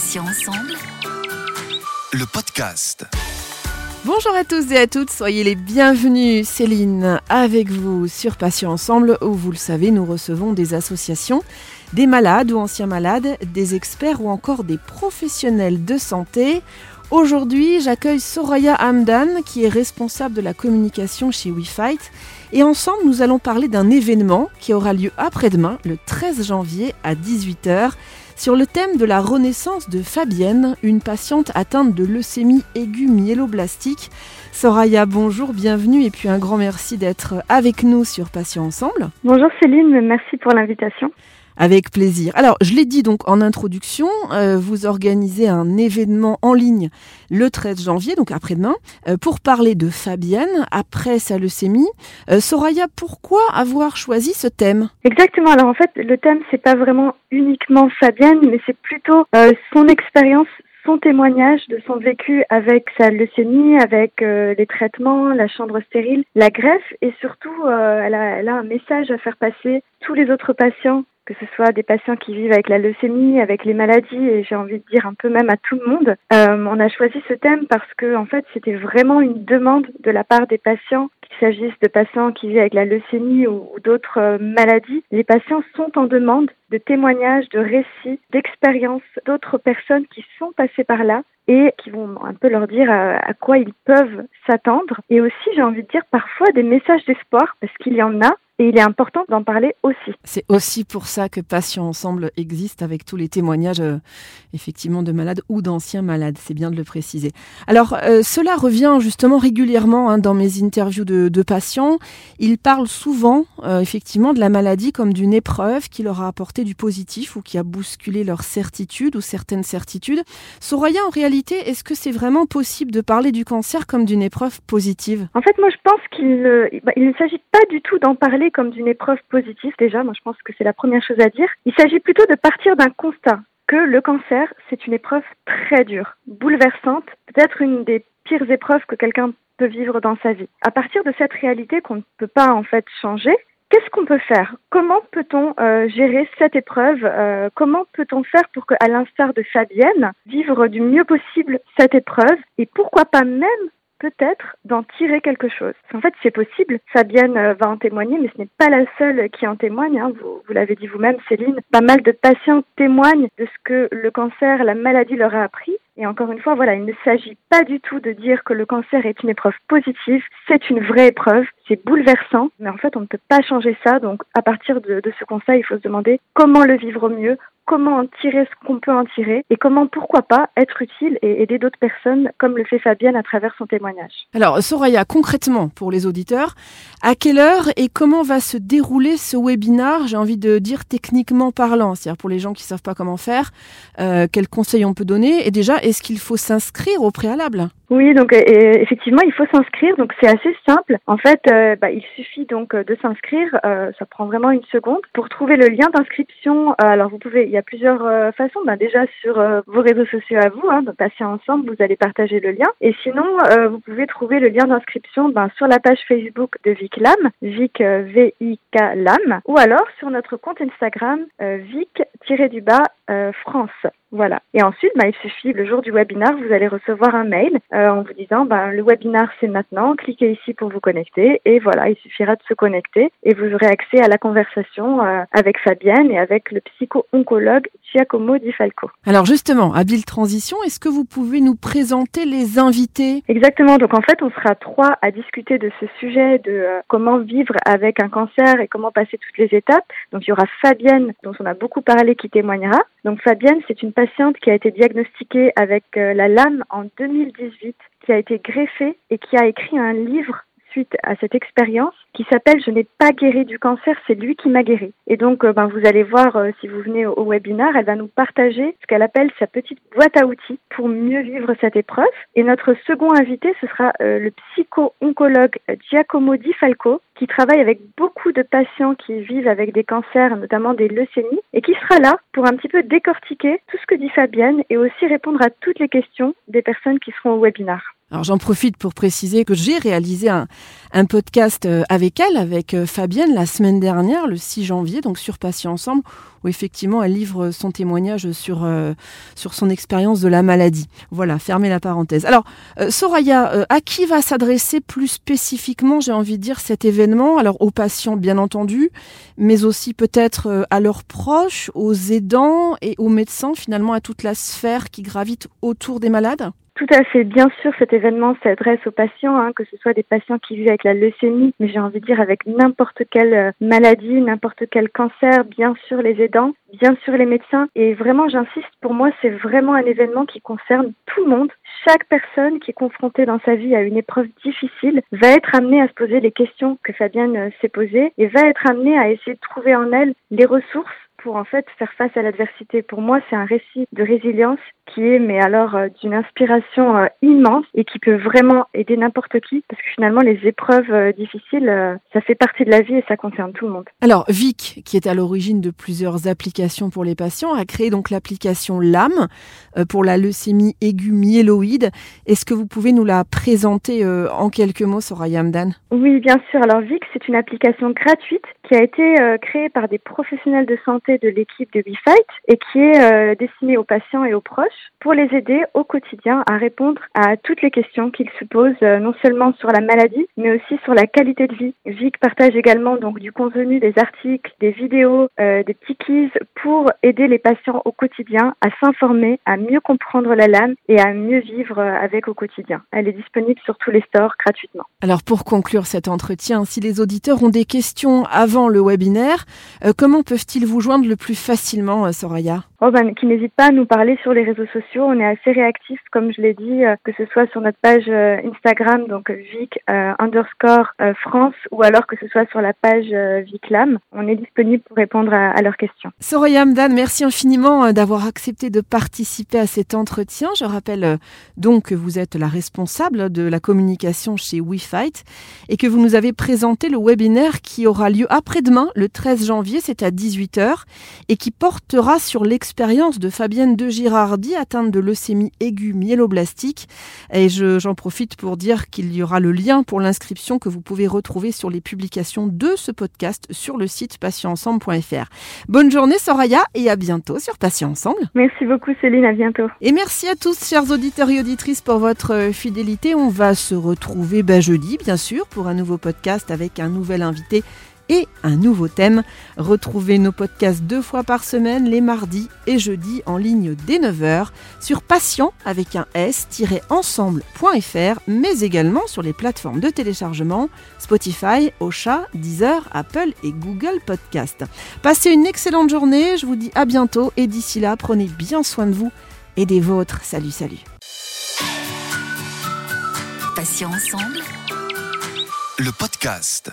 Patients ensemble. Le podcast. Bonjour à tous et à toutes, soyez les bienvenus. Céline avec vous sur Patients Ensemble où vous le savez, nous recevons des associations, des malades ou anciens malades, des experts ou encore des professionnels de santé. Aujourd'hui, j'accueille Soraya Hamdan qui est responsable de la communication chez WeFight et ensemble nous allons parler d'un événement qui aura lieu après-demain, le 13 janvier à 18h sur le thème de la renaissance de Fabienne, une patiente atteinte de leucémie aiguë myéloblastique. Soraya, bonjour, bienvenue et puis un grand merci d'être avec nous sur Patients Ensemble. Bonjour Céline, merci pour l'invitation. Avec plaisir. Alors, je l'ai dit donc en introduction, euh, vous organisez un événement en ligne le 13 janvier, donc après-demain, euh, pour parler de Fabienne après sa leucémie. Euh, Soraya, pourquoi avoir choisi ce thème? Exactement. Alors en fait, le thème c'est pas vraiment uniquement Fabienne, mais c'est plutôt son expérience son témoignage de son vécu avec sa leucémie, avec les traitements, la chambre stérile, la greffe et surtout elle, a, elle, a, un message à faire passer tous les autres patients que ce soit des patients qui vivent avec la leucémie, avec les maladies, et j'ai envie de dire un peu même à tout le monde. Euh, on a choisi ce thème parce que en fait c'était vraiment une demande de la part des patients, qu'il s'agisse de patients qui vivent avec la leucémie ou, d'autres euh, maladies. Les patients sont en demande de témoignages, de récits, d'expériences d'autres personnes qui sont passées par là et qui vont un peu leur dire à, à quoi ils peuvent s'attendre. Et aussi, j'ai envie de dire parfois des messages d'espoir parce qu'il y en a et il est important d'en parler aussi. C'est aussi pour ça que Patients Ensemble existe avec tous les témoignages euh, effectivement de malades ou d'anciens malades, c'est bien de le préciser. Alors euh, cela revient justement régulièrement hein, dans mes interviews de, de, patients. Ils parlent souvent euh, effectivement de la maladie comme d'une épreuve qui leur a apporté du positif ou qui a bousculé leur certitude ou certaines certitudes. Soraya, en réalité, est-ce que c'est vraiment possible de parler du cancer comme d'une épreuve positive? En fait, moi je pense qu'il bah, il ne s'agit pas du tout d'en parler comme d'une épreuve positive déjà. Moi, je pense que c'est la première chose à dire. Il s'agit plutôt de partir d'un constat que le cancer, c'est une épreuve très dure, bouleversante, peut-être une des pires épreuves que quelqu'un peut vivre dans sa vie. À partir de cette réalité qu'on ne peut pas en fait changer, Qu'est-ce qu'on peut faire? Comment peut-on euh, gérer cette épreuve euh, Comment peut-on faire pour qu'à l'instar de Fabienne, vivre du mieux possible cette épreuve? Et pourquoi pas même peut-être d'en tirer quelque chose. En fait, c'est possible. Fabienne euh, va en témoigner, mais ce n'est pas la seule qui en témoigne. Hein. Vous, l'avez dit vous-même, Céline. Pas mal de patients témoignent de ce que le cancer, la maladie leur a appris. Et encore une fois, voilà, il ne s'agit pas du tout de dire que le cancer est une épreuve positive. C'est une vraie épreuve. C'est bouleversant. Mais en fait, on ne peut pas changer ça. Donc, à partir de, de ce conseil, il faut se demander comment le vivre au mieux, comment en tirer ce qu'on peut en tirer et comment, pourquoi pas, être utile et aider d'autres personnes, comme le fait Fabienne à travers son témoignage. Alors, Soraya, concrètement, pour les auditeurs, à quelle heure et comment va se dérouler ce webinar J'ai envie de dire techniquement parlant, c'est-à-dire pour les gens qui ne savent pas comment faire, euh, quels conseils on peut donner et déjà, est-ce qu'il faut s'inscrire au préalable? Oui, donc effectivement, il faut s'inscrire. Donc c'est assez simple. En fait, euh, bah, il suffit donc de s'inscrire. Euh, ça prend vraiment une seconde pour trouver le lien d'inscription. alors vous pouvez, il y a plusieurs façons. Bah, déjà sur vos réseaux sociaux à vous, hein, passer ensemble, vous allez partager le lien. Et sinon, vous pouvez trouver le lien d'inscription bah, sur la page Facebook de Vic Lam, Vic V I K Lam, ou alors sur notre compte Instagram Vic-du-bas France. Voilà. Et ensuite, bah, il suffit, le jour du webinar, vous allez recevoir un mail euh, en vous disant, bah, le webinar c'est maintenant, cliquez ici pour vous connecter. Et voilà, il suffira de se connecter et vous aurez accès à la conversation euh, avec Fabienne et avec le psycho-oncologue Giacomo Di Falco. Alors justement, habile transition, est-ce que vous pouvez nous présenter les invités? Exactement. Donc en fait, on sera trois à discuter de ce sujet de euh, comment vivre avec un cancer et comment passer toutes les étapes. Donc il y aura Fabienne, dont on a beaucoup parlé, qui témoignera. Donc Fabienne, c'est une patiente qui a été diagnostiquée avec euh, la lame en 2018, qui a été greffée et qui a écrit un livre suite à cette expérience qui s'appelle Je n'ai pas guéri du cancer, c'est lui qui m'a guéri. Et donc, euh, ben, vous allez voir, euh, si vous venez au, webinaire, elle va nous partager ce qu'elle appelle sa petite boîte à outils pour mieux vivre cette épreuve. Et notre second invité, ce sera euh, le psycho-oncologue Giacomo Di Falco, qui travaille avec beaucoup de patients qui vivent avec des cancers, notamment des leucémies, et qui sera là pour un petit peu décortiquer tout ce que dit Fabienne et aussi répondre à toutes les questions des personnes qui seront au webinaire. Alors j'en profite pour préciser que j'ai réalisé un, un, podcast euh, avec elle, avec euh, Fabienne, la semaine dernière, le 6 janvier, donc sur Patient Ensemble, où effectivement elle livre son témoignage sur, euh, sur son expérience de la maladie. Voilà, fermez la parenthèse. Alors, Soraya, à qui va s'adresser plus spécifiquement, j'ai envie de dire, cet événement? Alors aux patients, bien entendu, mais aussi peut-être à leurs proches, aux aidants et aux médecins, finalement à toute la sphère qui gravite autour des malades? Tout à fait. Bien sûr, cet événement s'adresse aux patients, hein, que ce soit des patients qui vivent avec la leucémie, mais j'ai envie de dire avec n'importe quelle euh, maladie, n'importe quel cancer, bien sûr les aidants, bien sûr les médecins. Et vraiment, j'insiste, pour moi, c'est vraiment un événement qui concerne tout le monde. Chaque personne qui est confrontée dans sa vie à une épreuve difficile va être amenée à se poser les questions que Fabienne euh, s'est posées et va être amenée à essayer de trouver en elle les ressources pour en fait faire face à l'adversité. Pour moi, c'est un récit de résilience qui est, mais alors, euh, d'une inspiration euh, immense et qui peut vraiment aider n'importe qui, parce que finalement, les épreuves euh, difficiles, ça fait partie de la vie et ça concerne tout le monde. Alors, Vic, qui est à l'origine de plusieurs applications pour les patients, a créé donc l'application LAM pour la leucémie aiguë myéloïde. Est-ce que vous pouvez nous la présenter en quelques mots, Soraya Amdan Oui, bien sûr. Alors, Vic, c'est une application gratuite qui a été créée par des professionnels de santé de l'équipe de WeFight et qui est destinée aux patients et aux proches pour les aider au quotidien à répondre à toutes les questions qu'ils se posent, euh, non seulement sur la maladie, mais aussi sur la qualité de vie. Vic partage également donc du contenu, des articles, des vidéos, euh, des petits quiz pour aider les patients au quotidien à s'informer, à mieux comprendre la lame et à mieux vivre euh, avec au quotidien. Elle est disponible sur tous les stores gratuitement. Alors pour conclure cet entretien, si les auditeurs ont des questions avant le webinaire, comment peuvent-ils vous joindre le plus facilement, Soraya? Oh Qui n'hésitent pas à nous parler sur les réseaux sociaux. On est assez réactifs, comme je l'ai dit, euh, que ce soit sur notre page euh, Instagram, donc Vic euh, underscore France, ou alors que ce soit sur la page Viclam. On est disponible pour répondre à, leurs questions. Soraya Amdan, merci infiniment d'avoir accepté de participer à cet entretien. Je rappelle donc que vous êtes la responsable de la communication chez WeFight et que vous nous avez présenté le webinaire qui aura lieu après-demain, le 13 janvier, c'est à 18h, et qui portera sur l'expérience de Fabienne de Girardi atteinte de leucémie aiguë myéloblastique. Et j'en profite pour dire qu'il y aura le lien pour l'inscription que vous pouvez retrouver sur les publications de ce podcast sur le site patientensemble.fr. Bonne journée Soraya et à bientôt sur Patient Ensemble. Merci beaucoup Céline, à bientôt. Et merci à tous chers auditeurs et auditrices pour votre fidélité. On va se retrouver bah, jeudi bien sûr pour un nouveau podcast avec un nouvel invité et un nouveau thème. Retrouvez nos podcasts deux fois par semaine, les mardis et jeudis en ligne dès 9h sur patient avec un s-ensemble.fr, mais également sur les plateformes de téléchargement Spotify, Ocha, Deezer, Apple et Google Podcast. Passez une excellente journée, je vous dis à bientôt et d'ici là, prenez bien soin de vous et des vôtres. Salut, salut. Patient ensemble. Le podcast.